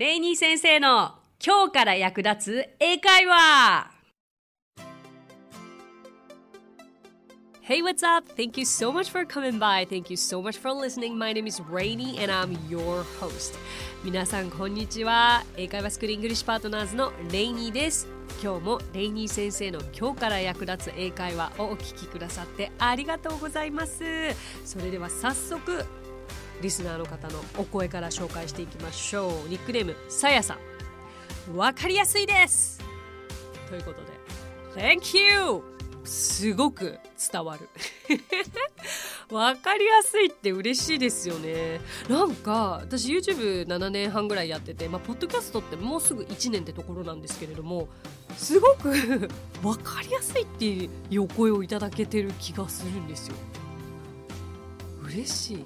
レイニー先生の今日から役立つ英会話 Hey, what's up? Thank you so much for coming by. Thank you so much for listening. My name is Rainy and I'm your host. 皆さん、こんにちは。英会話スクールイングリッシュパートナーズのレイニーです。今日もレイニー先生の今日から役立つ英会話をお聞きくださってありがとうございます。それでは早速、リスナーの方のお声から紹介していきましょう。ニックネーム、さやさん。わかりやすいですということで、Thank you! すごく伝わる わかりやすいって嬉しいですよねなんか私 YouTube7 年半ぐらいやっててまあポッドキャストってもうすぐ1年ってところなんですけれどもすごく わかりやすいっていうお声をいただけてる気がするんですよ嬉しい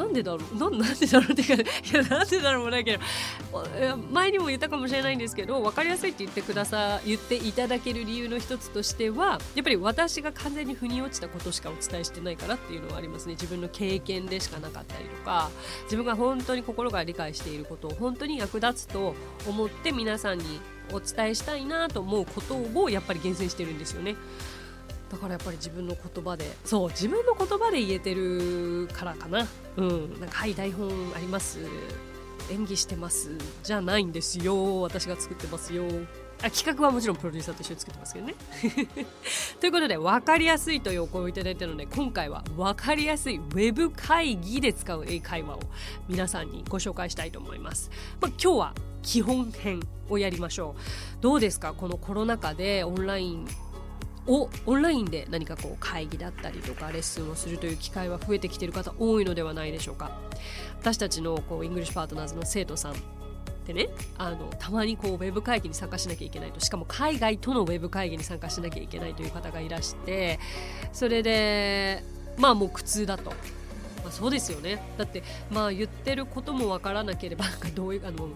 なんでだろう？ななんでだろうっていうかいやなんでだろうもないけど前にも言ったかもしれないんですけど分かりやすいって言ってくださ言っていただける理由の一つとしてはやっぱり私が完全に腑に落ちたことしかお伝えしてないからっていうのはありますね自分の経験でしかなかったりとか自分が本当に心が理解していることを本当に役立つと思って皆さんにお伝えしたいなと思うことをやっぱり厳選してるんですよね。だからやっぱり自分の言葉で。そう自分の言葉で言えてるからかな。うん。なんかはい台本あります。演技してます。じゃないんですよ。私が作ってますよ。あ企画はもちろんプロデューサーと一緒に作ってますけどね。ということで分かりやすいというお声をいただいたので今回は分かりやすいウェブ会議で使う英会話を皆さんにご紹介したいと思います、まあ、今日は基本編をやりましょう。どうですか？このコロナ禍でオンラインをオンラインで何かこう会議だったりとかレッスンをするという機会は増えてきている方多いのではないでしょうか。私たちのこうイングリッシュパートナーズの生徒さんってねあのたまにこうウェブ会議に参加しなきゃいけないとしかも海外とのウェブ会議に参加しなきゃいけないという方がいらしてそれでまあもう苦痛だと。まあ、そうですよね。だってまあ言ってることもわからなければどういうあの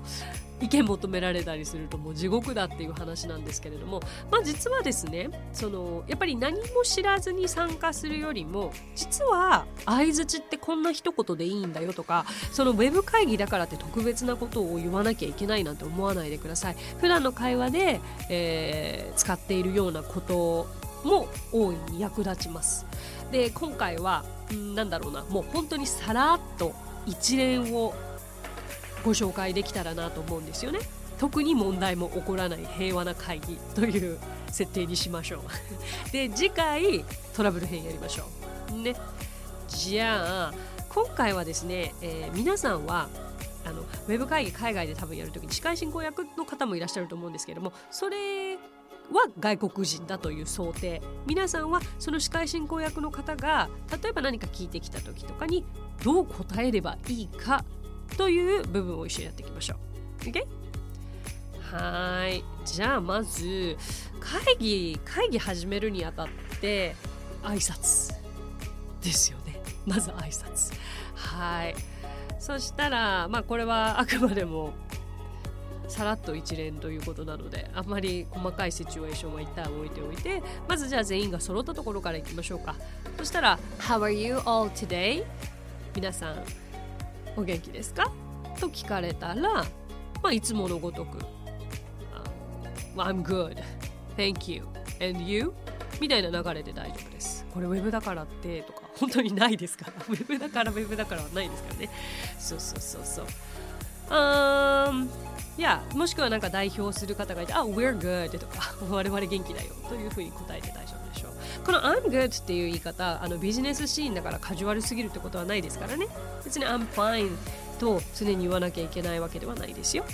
意見求められたりするともう地獄だっていう話なんですけれども、まあ、実はですねそのやっぱり何も知らずに参加するよりも実は相づちってこんな一言でいいんだよとかそのウェブ会議だからって特別なことを言わなきゃいけないなんて思わないでください。普段の会話で、えー、使っているようなことも大いに役立ちます。で今回はなんだろうな。もう本当にさらっと一連をご紹介できたらなと思うんですよね。特に問題も起こらない平和な会議という設定にしましょう。で次回トラブル編やりましょう。ね。じゃあ今回はですね、えー、皆さんはあのウェブ会議海外で多分やるときに司会進行役の方もいらっしゃると思うんですけれどもそれは外国人だという想定。皆さんはその司会進行役の方が例えば何か聞いてきた時とかにどう答えればいいかという部分を一緒にやっていきましょう。OK? はい。じゃあまず会議会議始めるにあたって挨拶ですよね。まず挨拶。はい。そしたらまあこれはあくまでもさらっと一連ということなのであんまり細かいシチュエーションは一旦置いておいてまずじゃあ全員が揃ったところからいきましょうかそしたら「How are you all today?」皆さんお元気ですか？と聞かれたら、まあ、いつものごとく、I'm good, thank you, and you? みたいな流れで大丈夫です。これウェブだからってとか本当にないですから。ウェブだからウェブだからはないですからね。そうそうそうそう。Um, いやもしくはなんか代表する方がいて、あ、we're good とか、我々元気だよというふうに答えて大丈夫でしょう。この I'm good っていう言い方、あのビジネスシーンだからカジュアルすぎるってことはないですからね。別に I'm fine と常に言わなきゃいけないわけではないですよ。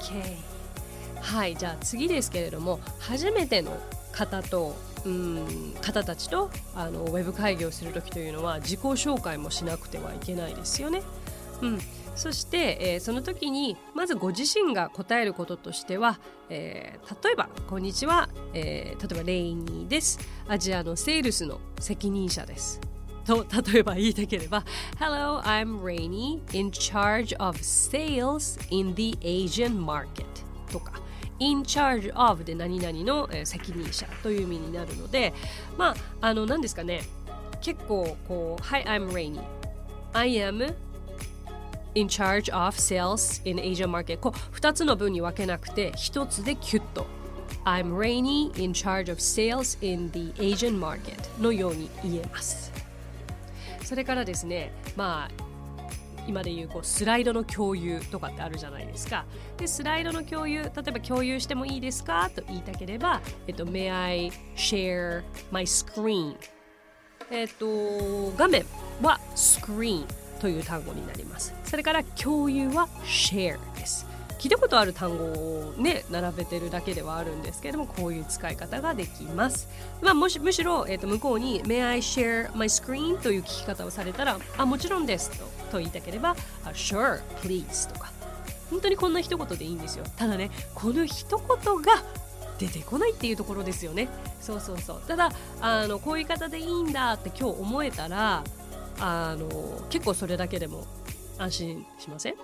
OK。はい、じゃあ次ですけれども、初めての方と、うん方たちとあのウェブ会議をする時というのは自己紹介もしなくてはいけないですよね。うん、そして、えー、その時にまずご自身が答えることとしては、えー、例えば「こんにちは、えー、例えばレイニーです。アジアのセールスの責任者です」と例えば言いたければ Hello, I'm Rainy in charge of sales in the Asian market. とか in charge of で何々の責任者という意味になるのでまああの何ですかね。結構こう Hi, I'm Rainy. I am in charge of sales in Asia market こう2つの文に分けなくて1つでキュッと I'm Rainy in charge of sales in the Asian market のように言えますそれからですねまあ今でいうこうスライドの共有とかってあるじゃないですか。で、スライドの共有、例えば共有してもいいですかと言いたければ、えっと、May I share my screen? えっと、画面は screen という単語になります。それから共有は share です。聞いたことある単語をね並べてるだけではあるんですけれどもこういう使い方ができます、まあ、もしむしろ、えー、と向こうに「May I share my screen?」という聞き方をされたら「あもちろんです」とと言いたければ「Sure please」とか本当にこんな一言でいいんですよただねこの一言が出てこないっていうところですよねそうそうそうただあのこういう方でいいんだって今日思えたらあの結構それだけでも安心しません？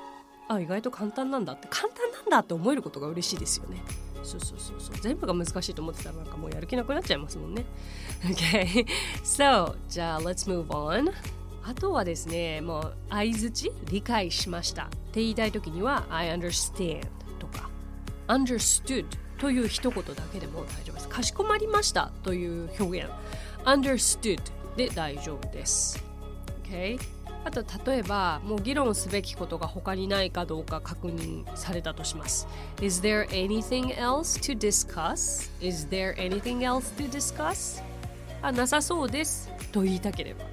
あ意外と簡単なんだって。簡単なんだって思えることが嬉しいですよね。そうそうそうそう。全部が難しいと思ってたらなんかもうやる気なくなっちゃいますもんね。OK so じゃあ let's move on あとはですねもう相づち理解しました。って言いたい時には I understand とか understood という一言だけでも大丈夫です。かしこまりましたという表現。understood で大丈夫です OK あと例えばもう議論すべきことが他にないかどうか確認されたとします Is there anything else to discuss? Is there anything else to discuss? あなさそうですと言いたければ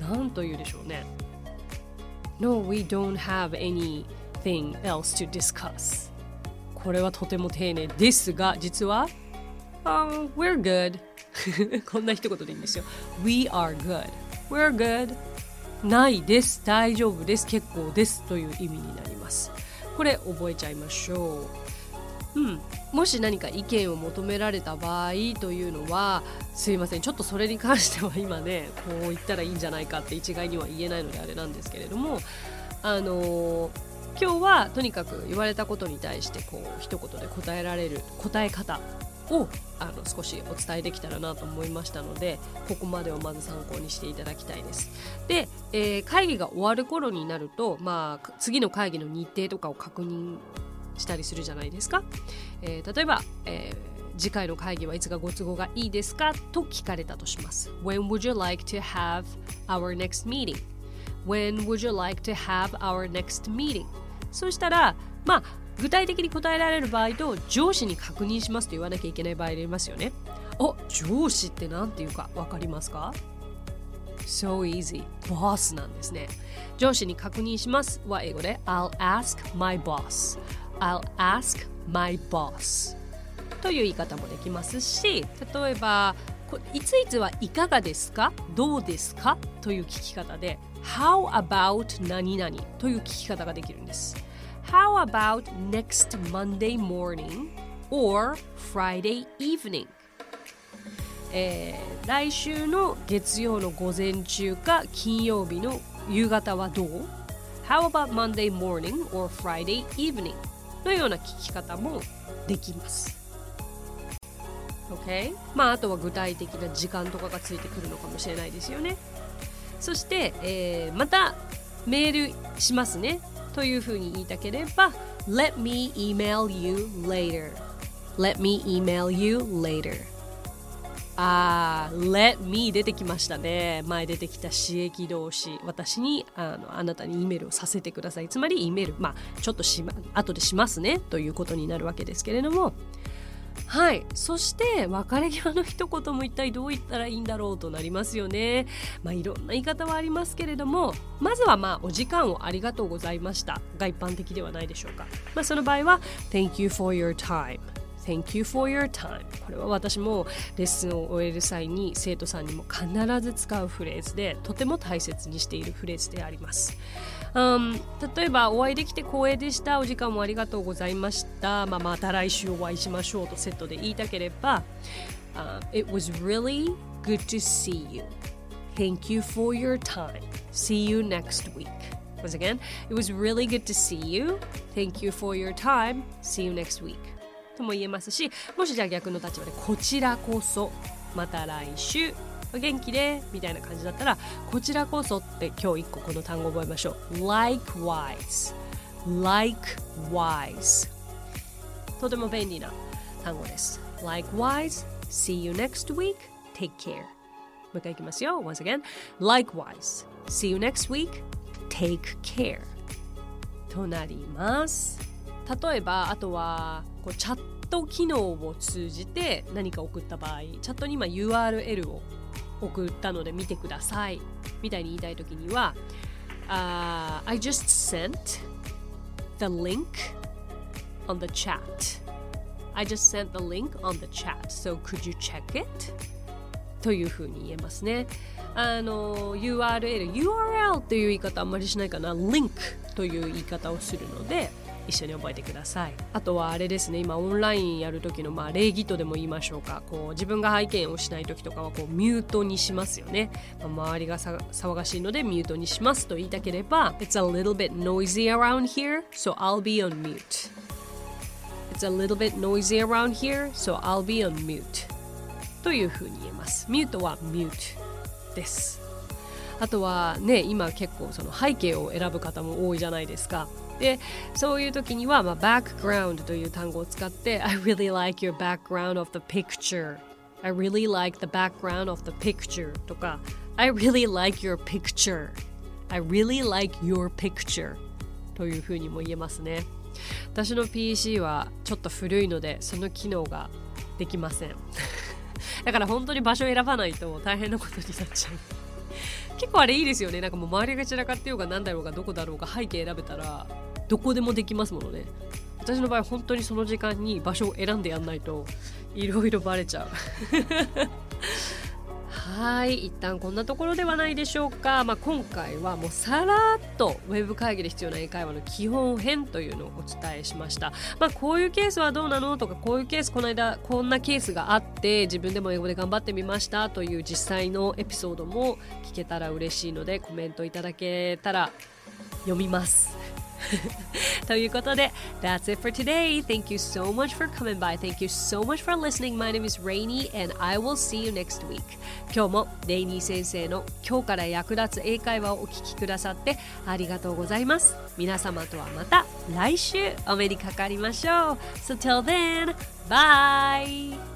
何と言うでしょうね No, we don't have anything else to discuss これはとても丁寧ですが実は、um, We're good こんな一言でいいんですよ We are good We're good ないです。大丈夫です。結構ですという意味になります。これ覚えちゃいましょう。うん。もし何か意見を求められた場合というのはすいません。ちょっとそれに関しては今ねこう言ったらいいんじゃないかって一概には言えないのであれなんですけれどもあの今日はとにかく言われたことに対してこう一言で答えられる答え方をあの少しお伝えできたらなと思いましたのでここまでをまず参考にしていただきたいです。で、えー、会議が終わる頃になると、まあ、次の会議の日程とかを確認したりするじゃないですか。えー、例えば、えー次回の会議はいつがご都合がいいですかと聞かれたとします。When would you like to have our next meeting? When would you like to have our next meeting? そしたら、まあ、具体的に答えられる場合と上司に確認しますと言わなきゃいけない場合ありますよね。あ上司って何て言うか分かりますか？So easy. ボスなんですね。上司に確認しますは英語で I'll ask my boss. I'll ask my boss. という言い方もできますし、例えばいついつはいかがですか？どうですか？という聞き方で How about 何々？という聞き方ができるんです。How about next Monday morning or Friday evening? えー、来週の月曜の午前中か金曜日の夕方はどう ?How about Monday morning or Friday evening? のような聞き方もできます。OK? まああとは具体的な時間とかがついてくるのかもしれないですよね。そして、えー、またメールしますね。というふうに言いたければ Let me email you later. Let me email you later. あー Let me 出てきましたね。前出てきた刺激動詞。私にあのあなたに E メールをさせてください。つまり E メール。まあちょっとし、ま、後でしますね。ということになるわけですけれども。はい。そして別れ際の一言も一体どう言ったらいいんだろうとなりますよね。まあいろんな言い方はありますけれどもまずはまあお時間をありがとうございました。が一般的ではないでしょうか。まあその場合は Thank you for your time Thank you for your time これは私もレッスンを終える際に生徒さんにも必ず使うフレーズでとても大切にしているフレーズでありますうん、例えばお会いできて光栄でしたお時間もありがとうございました、まあ、また来週お会いしましょうとセットで言いたければ、uh, It was really good to see you Thank you for your time See you next week Once again, it was really good to see you Thank you for your time See you next week とも言えますしもしじゃあ逆の立場でこちらこそまた来週元気でみたいな感じだったらこちらこそって今日一個この単語覚えましょう likewise likewise とても便利な単語です likewise see you next week take care もう一回いきますよ once again likewise see you next week take care となります例えばあとはこうチャット機能を通じて何か送った場合チャットに今 URL を送ったので見てくださいみたいに言いたいときには、uh, I just sent the link on the chat. I just sent the link on the chat. So could you check it? というふうに言えますね。あの URL URL という言い方あんまりしないかな。link という言い方をするので一緒に覚えてください。あとはあれですね今オンラインやる時のまあ礼儀とでも言いましょうか。こう自分が拝見をしない時とかはこうミュートにしますよね、まあ、周りが騒がしいのでミュートにしますと言いたければ It's a little bit noisy around here so I'll be on mute. It's a little bit noisy around here so I'll be on mute. というふうに言えます。ミュートはミュートです。あとはね今結構その背景を選ぶ方も多いじゃないですか。でそういう時には、まあ、background という単語を使って I really like your background of the picture I really like the background of the picture とか I really like your picture I really like your picture というふうにも言えますね私の PC はちょっと古いのでその機能ができませんだから本当に場所を選ばないと大変なことになっちゃう結構あれいいですよねなんかもう周りが散らかってようが何だろうがどこだろうが背景選べたらどこでもできますものね。私の場合本当にその時間に場所を選んでやんないといろいろバレちゃう。はい一旦こんなところではないでしょうか、まあ、今回はもうさらっとウェブ会議で必要な英会話の基本編というのをお伝えしました、まあ、こういうケースはどうなのとかこういうケースこの間こんなケースがあって自分でも英語で頑張ってみましたという実際のエピソードも聞けたら嬉しいのでコメントいただけたら読みます。ということで That's it for today. Thank you so much for coming by. Thank you so much for listening. My name is Rainy and I will see you next week. 今日もレイニー先生の今日から役立つ英会話をお聞きくださってありがとうございます。皆様とはまた来週お目にかかりましょう。So till then, bye!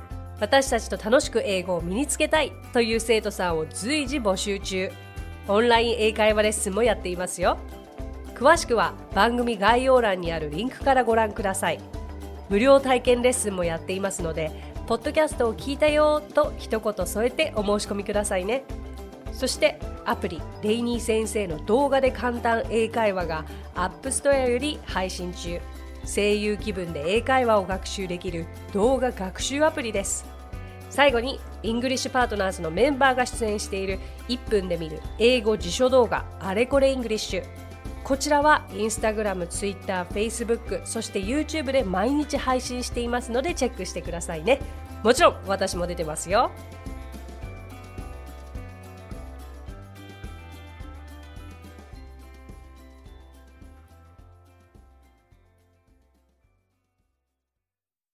私たちと楽しく英語を身につけたいという生徒さんを随時募集中。オンライン英会話レッスンもやっていますよ。詳しくは番組概要欄にあるリンクからご覧ください。無料体験レッスンもやっていますのでポッドキャストを聞いたよと一言添えてお申し込みくださいね。そしてアプリレイニー先生の動画で簡単英会話が App Store より配信中。声優気分で英会話を学習できる動画学習アプリです。最後にイングリッシュパートナーズのメンバーが出演している1分で見る英語辞書動画あれこれイングリッシュこちらはインスタグラム、ツイッター、フェイスブックそして YouTube で毎日配信していますのでチェックしてくださいね。もちろん私も出てますよ。